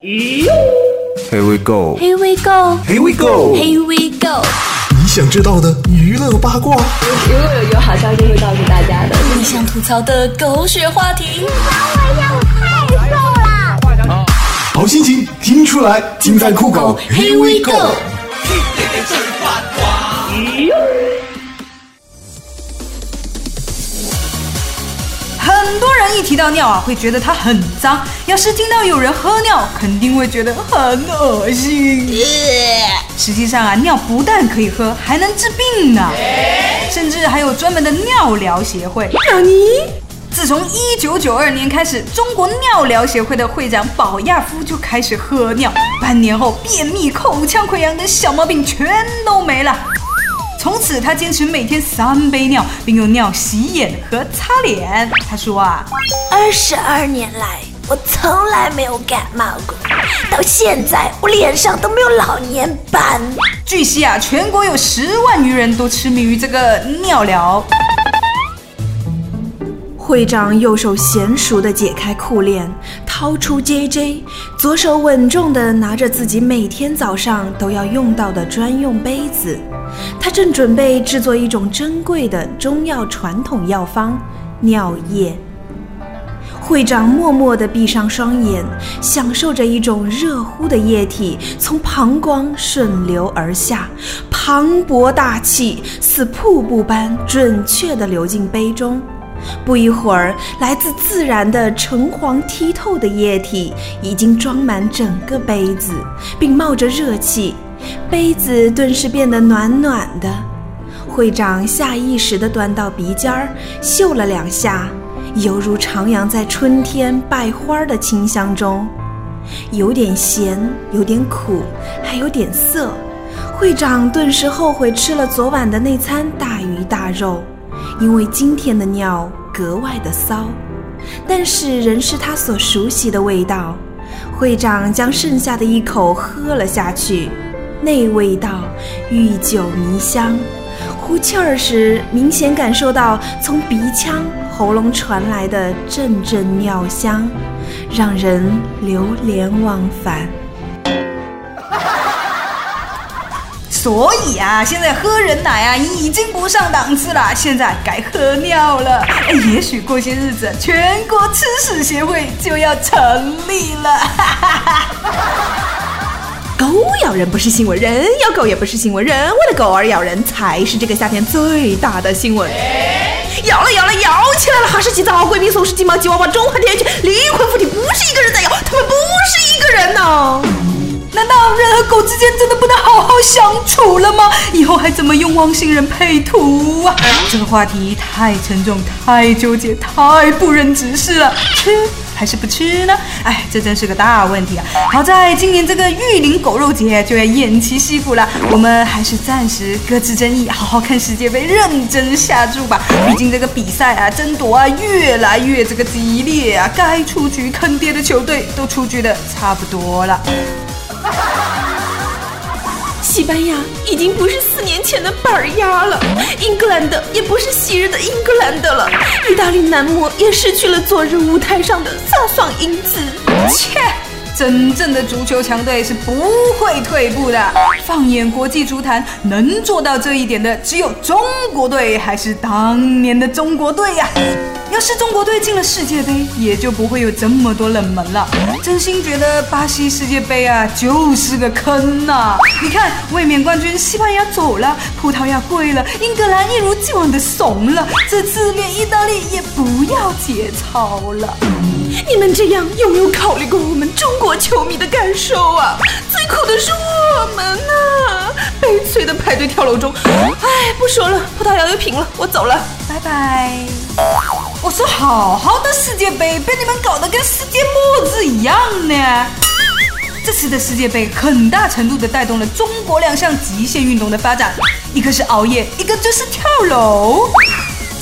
Here we go. Here we go. Here we go. Here we go. 你想知道的娱乐八卦，如果有有好消息会告诉大家的。你想吐槽的狗血话题，你管我呀，我太瘦了好心情听出来，尽在酷狗。Here we go。很多人一提到尿啊，会觉得它很脏。要是听到有人喝尿，肯定会觉得很恶心。实际上啊，尿不但可以喝，还能治病呢。甚至还有专门的尿疗协会。尿你自从一九九二年开始，中国尿疗协会的会长保亚夫就开始喝尿，半年后便秘、口腔溃疡等小毛病全都没了。从此，他坚持每天三杯尿，并用尿洗眼和擦脸。他说啊，二十二年来，我从来没有感冒过，到现在我脸上都没有老年斑。据悉啊，全国有十万余人都痴迷于这个尿疗。会长右手娴熟地解开裤链，掏出 JJ，左手稳重地拿着自己每天早上都要用到的专用杯子。他正准备制作一种珍贵的中药传统药方——尿液。会长默默地闭上双眼，享受着一种热乎的液体从膀胱顺流而下，磅礴大气，似瀑布般准确地流进杯中。不一会儿，来自自然的橙黄剔透的液体已经装满整个杯子，并冒着热气，杯子顿时变得暖暖的。会长下意识地端到鼻尖儿，嗅了两下，犹如徜徉在春天败花的清香中，有点咸，有点苦，还有点涩。会长顿时后悔吃了昨晚的那餐大鱼大肉。因为今天的尿格外的骚，但是仍是他所熟悉的味道。会长将剩下的一口喝了下去，那味道愈久弥香。呼气儿时，明显感受到从鼻腔、喉咙传来的阵阵尿香，让人流连忘返。所以啊，现在喝人奶啊已经不上档次了，现在该喝尿了。哎，也许过些日子，全国吃屎协会就要成立了。哈哈哈狗咬人不是新闻，人咬狗也不是新闻，人为了狗而咬人才是这个夏天最大的新闻。咬了咬了咬起来了，哈士奇、藏獒、贵宾、松狮、金毛、吉娃娃、中华田园犬、灵魂附体，不是一个人在咬，他们不是一个人呢。难道人和狗之间真的不能好好相处了吗？以后还怎么用汪星人配图啊？这个话题太沉重、太纠结、太不忍直视了。吃还是不吃呢？哎，这真是个大问题啊！好在今年这个玉林狗肉节就要偃旗息鼓了，我们还是暂时搁置争议，好好看世界杯，认真下注吧。毕竟这个比赛啊，争夺啊，越来越这个激烈啊，该出局坑爹的球队都出局的差不多了。西班牙已经不是四年前的板鸭了，英格兰的也不是昔日的英格兰的了，意大利男模也失去了昨日舞台上的飒爽英姿。切，真正的足球强队是不会退步的。放眼国际足坛，能做到这一点的只有中国队，还是当年的中国队呀。要是中国队进了世界杯，也就不会有这么多冷门了。真心觉得巴西世界杯啊，就是个坑呐！你看，卫冕冠军西班牙走了，葡萄牙跪了，英格兰一如既往的怂了，这次连意大利也不要节操了。你们这样有没有考虑过我们中国球迷的感受啊？最苦的是我们呐！悲催的排队跳楼中，哎，不说了，葡萄牙又平了，我走了，拜拜。我说好好的世界杯被你们搞得跟世界末日一样呢！这次的世界杯很大程度的带动了中国两项极限运动的发展，一个是熬夜，一个就是跳楼。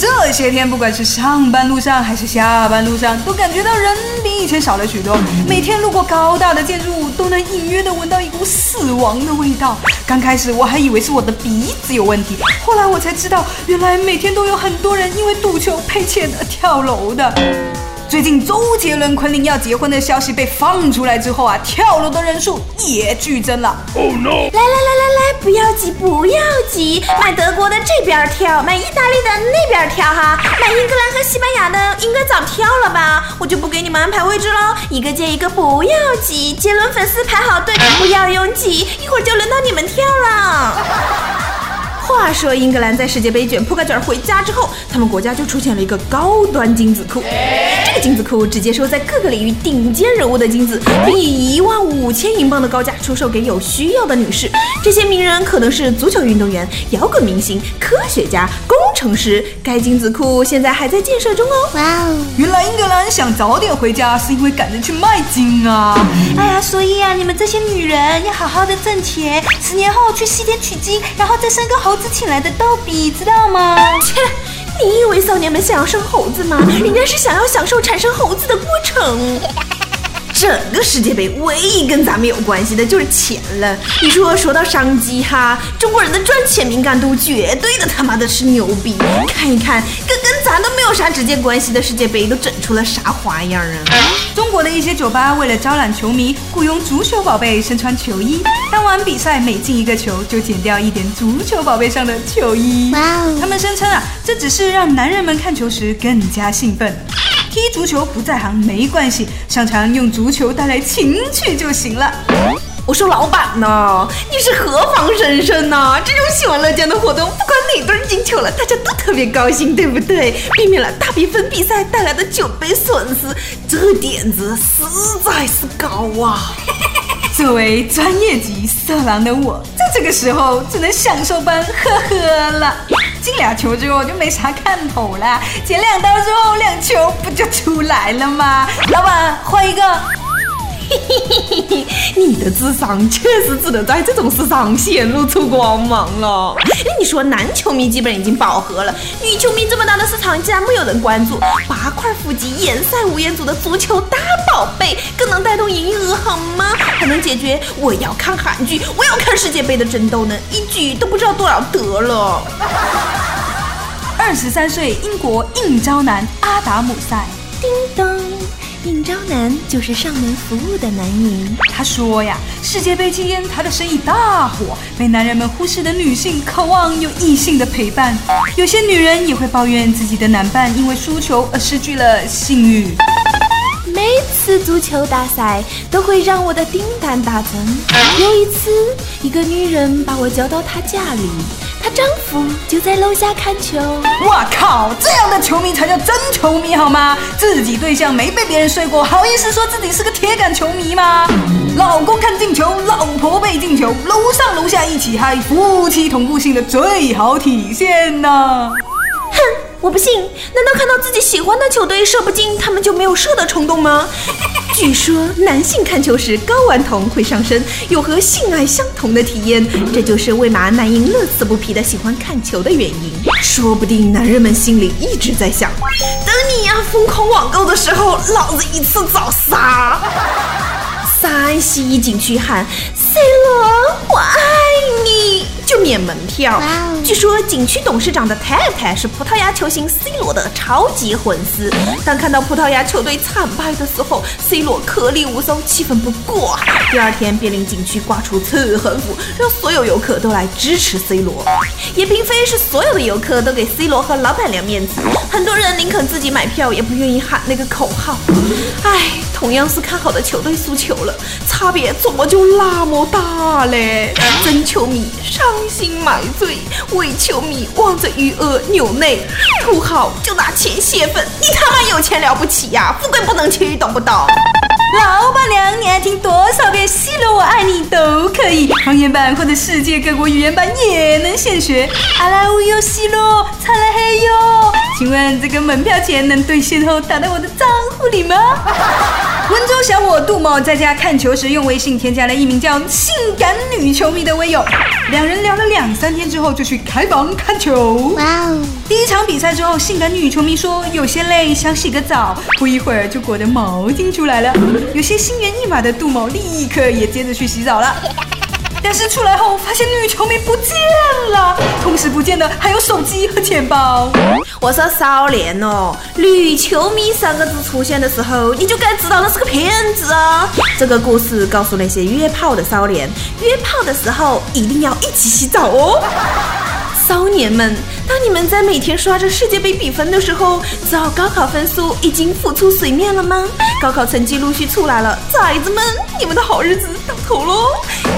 这些天，不管是上班路上还是下班路上，都感觉到人比以前少了许多。每天路过高大的建筑物，都能隐约的闻到一股死亡的味道。刚开始我还以为是我的鼻子有问题，后来我才知道，原来每天都有很多人因为赌球赔钱而跳楼的。最近周杰伦、昆凌要结婚的消息被放出来之后啊，跳楼的人数也剧增了。Oh no！来来来来来，不要急不要急，买德国的这边跳，买意大利的那边跳哈，买英格兰和西班牙的应该早跳了吧？我就不给你们安排位置喽，一个接一个，不要急。杰伦粉丝排好队，不要拥挤，一会儿就轮到你们跳了。话说，英格兰在世界杯卷铺盖卷回家之后，他们国家就出现了一个高端精子库。这个精子库只接收在各个领域顶尖人物的精子，并以一万五千英镑的高价出售给有需要的女士。这些名人可能是足球运动员、摇滚明星、科学家、工程师。该精子库现在还在建设中哦。哇哦！原来英格兰想早点回家，是因为赶着去卖精啊！哎呀，所以啊，你们这些女人要好好的挣钱，十年后去西天取经，然后再生个猴子请来的逗比，知道吗？切！你以为少年们想要生猴子吗？人家是想要享受产生猴子的过程。整个世界杯唯一跟咱们有关系的就是钱了。你说说到商机哈，中国人的赚钱敏感度绝对的他妈的是牛逼。看一看，跟跟咱都没有啥直接关系的世界杯都整出了啥花样啊！中国的一些酒吧为了招揽球迷，雇佣足球宝贝身穿球衣，当晚比赛每进一个球就剪掉一点足球宝贝上的球衣。哇哦！他们声称啊，这只是让男人们看球时更加兴奋。踢足球不在行没关系，上场用足球带来情趣就行了。我说老板呢，你是何方神圣呢？这种喜闻乐见的活动，不管哪队进球了，大家都特别高兴，对不对？避免了大比分比赛带来的酒杯损失，这点子实在是高啊！作为专业级色狼的我，在这个时候只能享受般呵呵了。进俩球之后就没啥看头了，剪两刀之后两球不就出来了吗？老板换一个。你的智商确实只能在这种事上显露出光芒了。哎，你说男球迷基本已经饱和了，女球迷这么大的市场竟然没有人关注，八块腹肌、颜赛吴彦祖的足球大宝贝，更能带动营业额好吗？还能解决我要看韩剧、我要看世界杯的争斗呢？一举都不知道多少得了。二十三岁英国应招男阿达姆赛，叮当。应招男就是上门服务的男人。他说呀，世界杯期间他的生意大火，被男人们忽视的女性渴望有异性的陪伴。有些女人也会抱怨自己的男伴因为输球而失去了性欲。每次足球大赛都会让我的订单大增。有一次，一个女人把我叫到她家里。她丈夫就在楼下看球。我靠，这样的球迷才叫真球迷好吗？自己对象没被别人睡过，好意思说自己是个铁杆球迷吗？老公看进球，老婆被进球，楼上楼下一起嗨，夫妻同步性的最好体现呢。我不信，难道看到自己喜欢的球队射不进，他们就没有射的冲动吗？据说男性看球时睾丸酮会上升，有和性爱相同的体验，这就是为嘛男婴乐此不疲的喜欢看球的原因。说不定男人们心里一直在想，等你呀疯狂网购的时候，老子一次早杀。山西景区喊 C 罗，我爱你。就免门票。据说景区董事长的太太是葡萄牙球星 C 罗的超级粉丝。当看到葡萄牙球队惨败的时候，C 罗颗粒无收，气愤不过。第二天便令景区挂出刺横幅，让所有游客都来支持 C 罗。也并非是所有的游客都给 C 罗和老板娘面子，很多人宁肯自己买票，也不愿意喊那个口号。唉，同样是看好的球队输球了，差别怎么就那么大嘞？真球迷伤。心买醉，为球迷望着余额流泪，土豪就拿钱泄愤。你他妈有钱了不起呀？富贵不能屈，懂不懂？老板娘，你爱听多少遍《C 罗我爱你》都可以，方言版或者世界各国语言版也能现学。阿拉乌哟西罗，擦了嘿哟。请问这个门票钱能兑现后打到我的账户里吗？温州小伙杜某在家看球时，用微信添加了一名叫“性感女球迷”的微友，两人聊了两三天之后，就去开房看球。哇哦！第一场比赛之后，性感女球迷说有些累，想洗个澡，不一会儿就裹着毛巾出来了。有些心猿意马的杜某立刻也接着去洗澡了。但是出来后发现女球迷不见了，同时不见的还有手机和钱包。我说少年哦，女球迷三个字出现的时候，你就该知道那是个骗子啊！这个故事告诉那些约炮的少年，约炮的时候一定要一起洗澡哦。骚年们，当你们在每天刷着世界杯比分的时候，知道高考分数已经浮出水面了吗？高考成绩陆续出来了，崽子们，你们的好日子到头喽！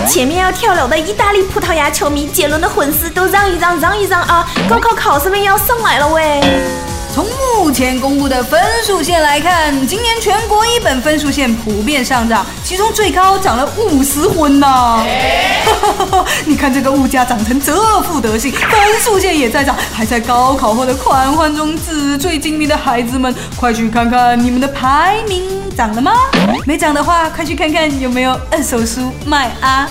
前面要跳楼的意大利、葡萄牙球迷，杰伦的粉丝都让一让，让一让啊！高考考生们要上来了喂！从目前公布的分数线来看，今年全国一本分数线普遍上涨，其中最高涨了五十分呢。你看这个物价涨成这副德行，分数线也在涨，还在高考后的狂欢中纸醉金迷的孩子们，快去看看你们的排名涨了吗？没涨的话，快去看看有没有二手书卖啊！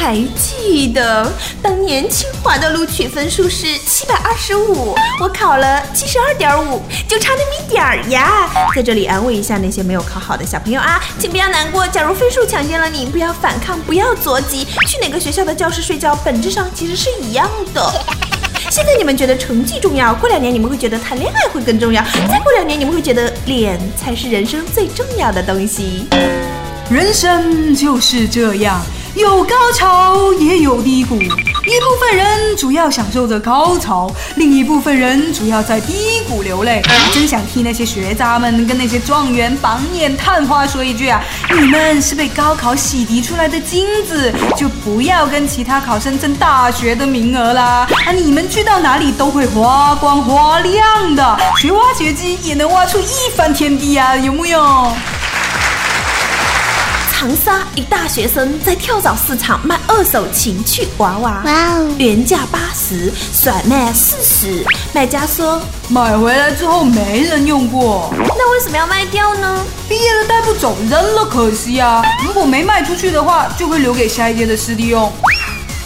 还记得当年清华的录取分数是七百二十五，我考了七十二点五，就差那么一点儿呀。在这里安慰一下那些没有考好的小朋友啊，请不要难过。假如分数强奸了你，不要反抗，不要着急，去哪个学校的教室睡觉，本质上其实是一样的。现在你们觉得成绩重要，过两年你们会觉得谈恋爱会更重要，再过两年你们会觉得脸才是人生最重要的东西。人生就是这样。有高潮也有低谷，一部分人主要享受着高潮，另一部分人主要在低谷流泪。真想替那些学渣们跟那些状元榜眼探花说一句啊，你们是被高考洗涤出来的金子，就不要跟其他考生争大学的名额啦！啊，你们去到哪里都会发光发亮的，学挖掘机也能挖出一番天地啊，有木有？长沙一大学生在跳蚤市场卖二手情趣娃娃，哇哦，原价八十，甩卖四十。卖家说买回来之后没人用过，那为什么要卖掉呢？毕业了带不走，扔了可惜啊。如果没卖出去的话，就会留给下一届的师弟用。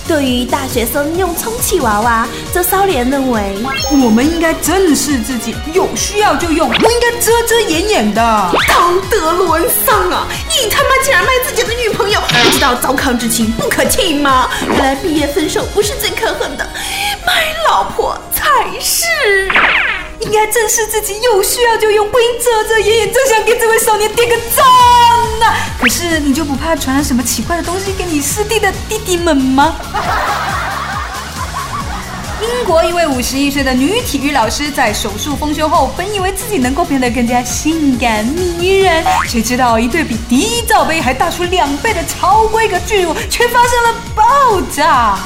对于大学生用充气娃娃，这骚年认为，我们应该正视自己，有需要就用，不应该遮遮掩掩的，道德沦丧啊！你他妈道糟糠之情不可弃吗？原来毕业分手不是最可恨的，卖老婆才是。应该正视自己，有需要就用，不应遮遮掩掩。真想给这位少年点个赞呐！可是你就不怕传染什么奇怪的东西给你师弟的弟弟们吗？英国一位五十一岁的女体育老师在手术丰胸后，本以为自己能够变得更加性感迷人，谁知道一对比低罩杯还大出两倍的超规格巨乳却发生了爆炸，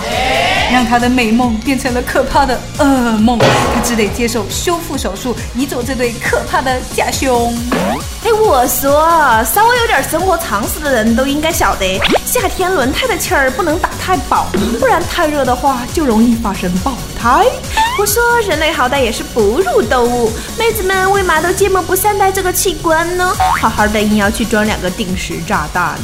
让她的美梦变成了可怕的噩梦。她只得接受修复手术，移走这对可怕的假胸。哎，我说，稍微有点生活常识的人都应该晓得，夏天轮胎的气儿不能打太饱，不然太热的话就容易发生爆胎。我说，人类好歹也是哺乳动物，妹子们为嘛都这么不善待这个器官呢？好好的硬要去装两个定时炸弹。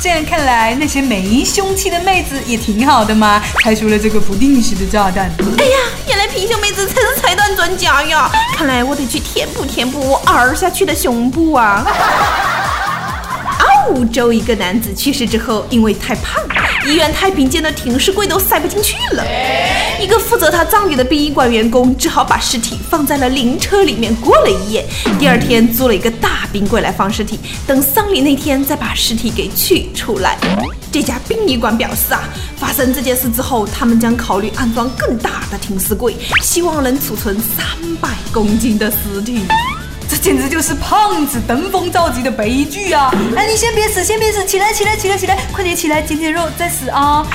这样看来，那些没凶器的妹子也挺好的嘛，拆除了这个不定时的炸弹。哎呀，原来平胸妹子才是拆弹专家呀！看来我得去填补填补我凹下去的胸部啊。澳洲一个男子去世之后，因为太胖，医院太平间的停尸柜都塞不进去了。一个负责他葬礼的殡仪馆员工只好把尸体放在了灵车里面过了一夜。第二天租了一个大冰柜来放尸体，等丧礼那天再把尸体给取出来。这家殡仪馆表示啊，发生这件事之后，他们将考虑安装更大的停尸柜，希望能储存三百公斤的尸体。这简直就是胖子登峰造极的悲剧啊！哎，你先别死，先别死，起来，起来，起来，起来，快点起来，减减肉再死啊！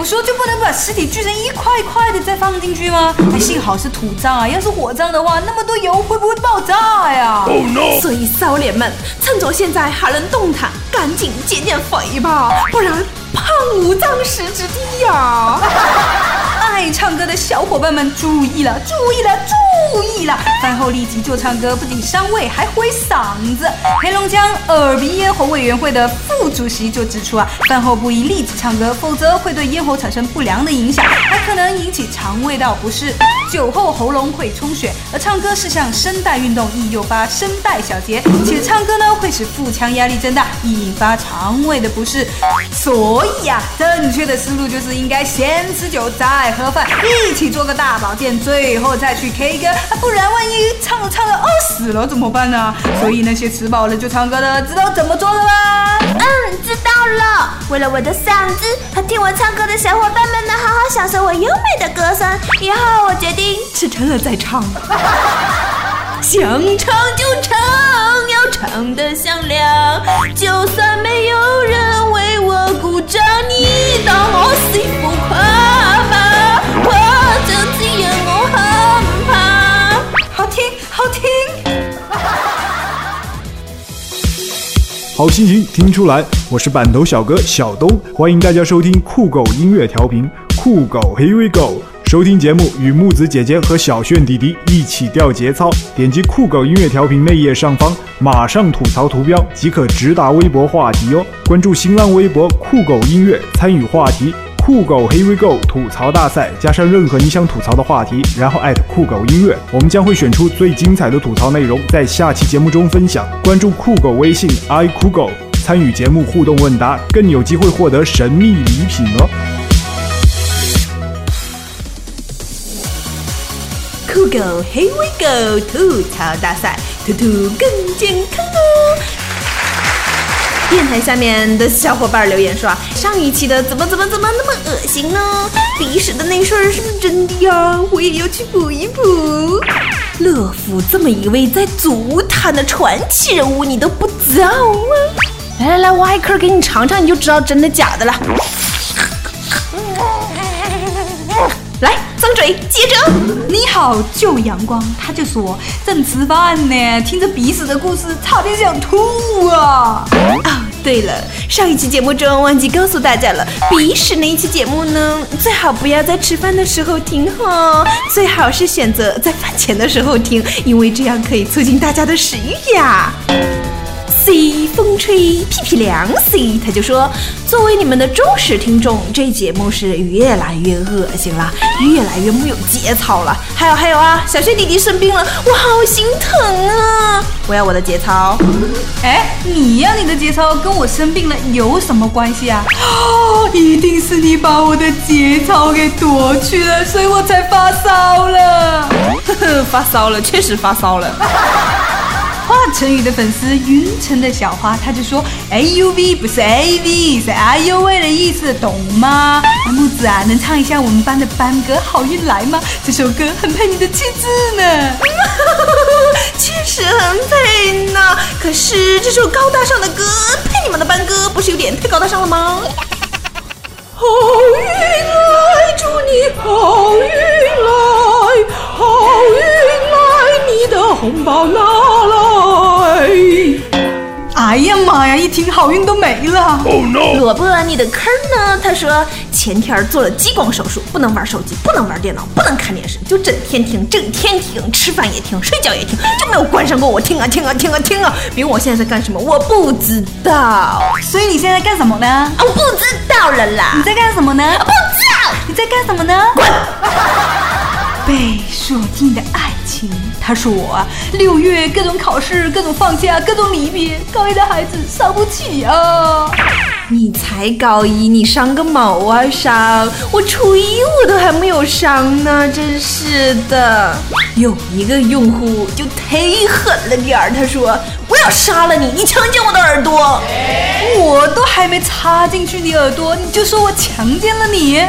我说就不能把尸体锯成一块一块的再放进去吗？还，幸好是土葬啊，要是火葬的话，那么多油会不会爆炸呀？Oh no！所以骚年们，趁着现在还能动弹，赶紧减减肥吧，不然胖无葬尸之地呀！爱唱歌的小伙伴们注意了，注意了，注意了！饭后立即就唱歌，不仅伤胃，还毁嗓子。黑龙江耳鼻咽喉委员会的副主席就指出啊，饭后不宜立即唱歌，否则会对咽喉产生不良的影响，还可能引起肠胃道不适。酒后喉咙会充血，而唱歌是项声带运动，易诱发声带小结，且唱歌呢会使腹腔压力增大，易引发肠胃的不适。所以呀，正确的思路就是应该先吃酒再喝盒饭，一起做个大保健，最后再去 K 歌。不然万一唱着唱着饿死了怎么办呢？所以那些吃饱了就唱歌的，知道怎么做了吗？嗯，知道了。为了我的嗓子和听我唱歌的小伙伴们能好好享受我优美的歌声，以后我决定吃撑了再唱。想唱就唱，要唱得响亮。就算没有人为我鼓掌，你当我好心情听出来，我是板头小哥小东，欢迎大家收听酷狗音乐调频，酷狗 Here we go。收听节目与木子姐姐和小炫弟弟一起调节操，点击酷狗音乐调频内页上方马上吐槽图标即可直达微博话题哦。关注新浪微博酷狗音乐，参与话题酷狗 Here we go 吐槽大赛，加上任何你想吐槽的话题，然后艾特酷狗音乐，我们将会选出最精彩的吐槽内容，在下期节目中分享。关注酷狗微信 i 酷狗，参与节目互动问答，更有机会获得神秘礼品哦。酷狗 Here we go 吐槽大赛，吐吐更健康。电台下面的小伙伴留言说啊，上一期的怎么怎么怎么那么恶心呢？鼻屎的那事儿是不是真的呀？我也要去补一补。乐福这么一位在足坛的传奇人物，你都不知道吗？来来来，挖一颗给你尝尝，你就知道真的假的了。来，张嘴，接着。你好，旧阳光，他就说正吃饭呢，听着鼻屎的故事，差点想吐啊！哦，对了，上一期节目中忘记告诉大家了，鼻屎那一期节目呢，最好不要在吃饭的时候听哈，最好是选择在饭前的时候听，因为这样可以促进大家的食欲呀。C 风吹屁屁凉 C 他就说，作为你们的忠实听众，这节目是越来越恶心了，越来越没有节操了。还有还有啊，小薛弟弟生病了，我好心疼啊！我要我的节操。哎，你要你的节操跟我生病了有什么关系啊？哦，一定是你把我的节操给夺去了，所以我才发烧了。呵呵，发烧了，确实发烧了。华晨宇的粉丝云城的小花，他就说 A U V 不是 A V，是哎呦喂的意思，懂吗？木子啊，能唱一下我们班的班歌《好运来》吗？这首歌很配你的气质呢。确实很配呢，可是这首高大上的歌配你们的班歌，不是有点太高大上了吗？好运来，祝你好运来，好运的红包拿来。哎呀妈呀！一听好运都没了。萝卜，你的坑呢？他说前天做了激光手术，不能玩手机，不能玩电脑，不能看电视，就整天听，整天听，吃饭也听，睡觉也听，就没有关上过。我听啊听啊听啊听啊！比如我现在在干什么？我不知道。所以你现在干什么呢？我不知道了啦。你在干什么呢？不知道。你在干什么呢？滚！被锁定的爱情，他说六月各种考试，各种放假，各种离别，高一的孩子伤不起啊！你才高一，你伤个毛啊伤！我初一我都还没有伤呢，真是的。有一个用户就忒狠了点儿，他说我要杀了你，你强奸我的耳朵，我都还没插进去你耳朵，你就说我强奸了你，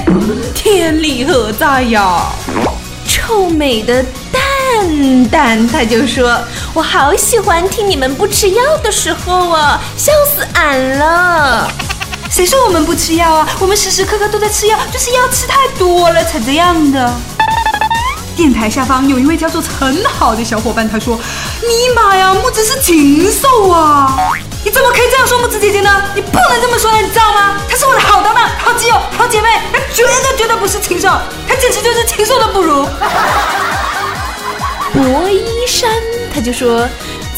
天理何在呀？臭美的蛋蛋，他就说：“我好喜欢听你们不吃药的时候啊，笑死俺了。”谁说我们不吃药啊？我们时时刻刻都在吃药，就是药吃太多了才这样的。电台下方有一位叫做陈好的小伙伴，他说：“尼玛呀，木子是禽兽啊！你怎么可以这样说木子姐姐呢？你不能能这么说的，你知道吗？她是我的好搭档、好基友、好姐妹，她绝对绝对不是禽兽，她简直就是禽兽都不如。博一山他就说。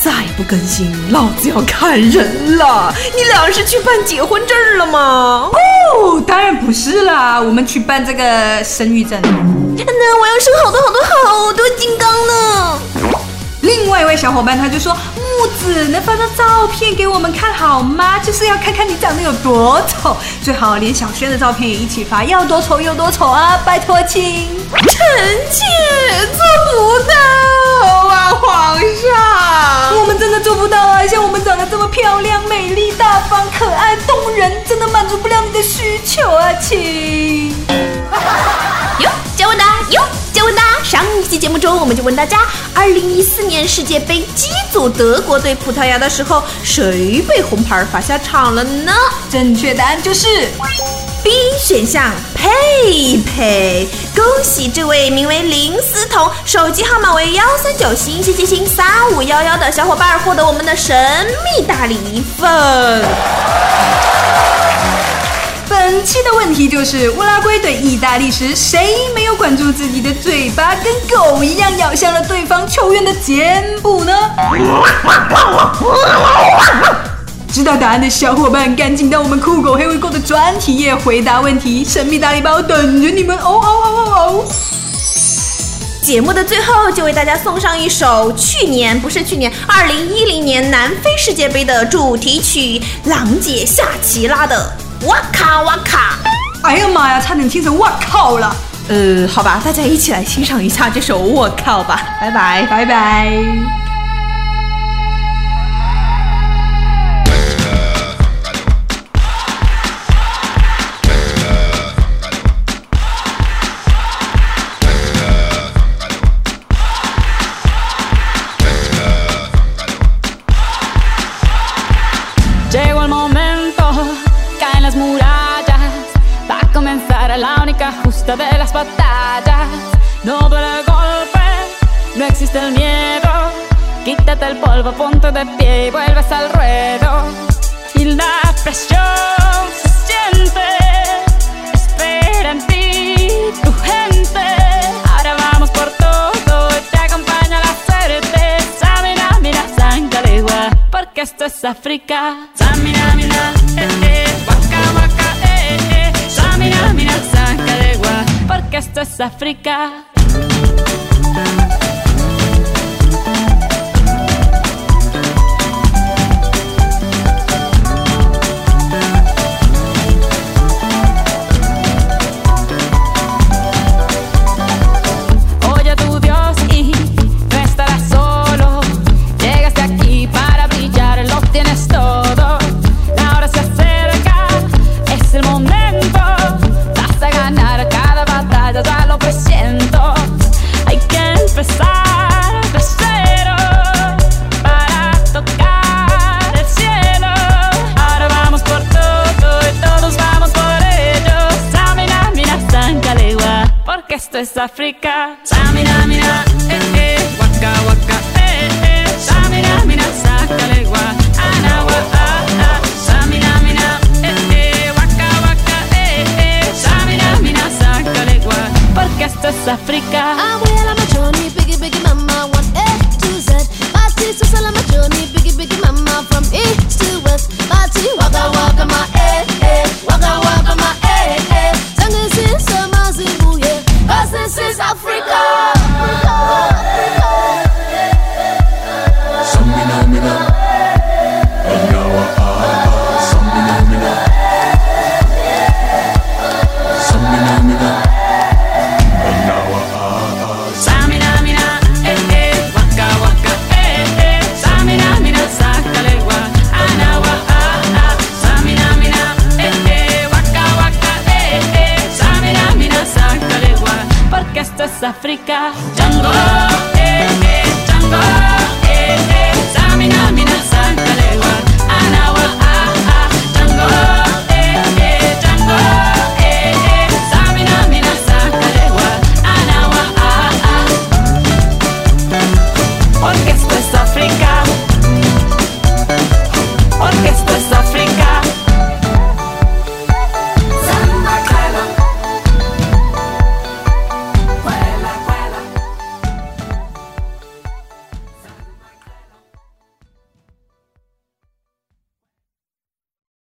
再不更新，老子要砍人了！你俩是去办结婚证了吗？哦，当然不是啦，我们去办这个生育证。那我要生好多好多好多金刚呢。另外一位小伙伴他就说：“木子，能发张照片给我们看好吗？就是要看看你长得有多丑，最好连小轩的照片也一起发，要多丑有多丑啊！拜托亲。”臣妾做不到啊，皇上。我们真的做不到啊！像我们长得这么漂亮、美丽、大方、可爱、动人，真的满足不了你的需求啊，亲。有加问答，有加问答。上一期节目中，我们就问大家：二零一四年世界杯 G 组德国对葡萄牙的时候，谁被红牌罚下场了呢？正确答案就是 B 选项，佩佩。恭喜这位名为林思彤，手机号码为幺三九星星星星三五幺幺的小伙伴获得我们的神秘大礼一份。本期的问题就是：乌拉圭对意大利时，谁没有管住自己的嘴巴，跟狗一样咬向了对方球员的肩部呢？知道答案的小伙伴，赶紧到我们酷狗黑尾狗的专题页回答问题，神秘大礼包等着你们哦哦哦哦哦！节目的最后，就为大家送上一首去年不是去年，二零一零年南非世界杯的主题曲，郎姐夏奇拉的。哇卡哇卡！哎呀妈呀，差点听成哇靠了。呃，好吧，大家一起来欣赏一下这首我靠吧。拜拜，拜拜。De las batallas. No duele el golpe, no existe el miedo. Quítate el polvo, ponte de pie y vuelves al ruedo. Y la presión se siente, espera en ti tu gente. Ahora vamos por todo y te acompaña la suerte. Samina, mira, Sangalegua, porque esto es África. Samina, mira, eh, eh, waka, waka, eh, eh. Samina, mira, porque esto es. África.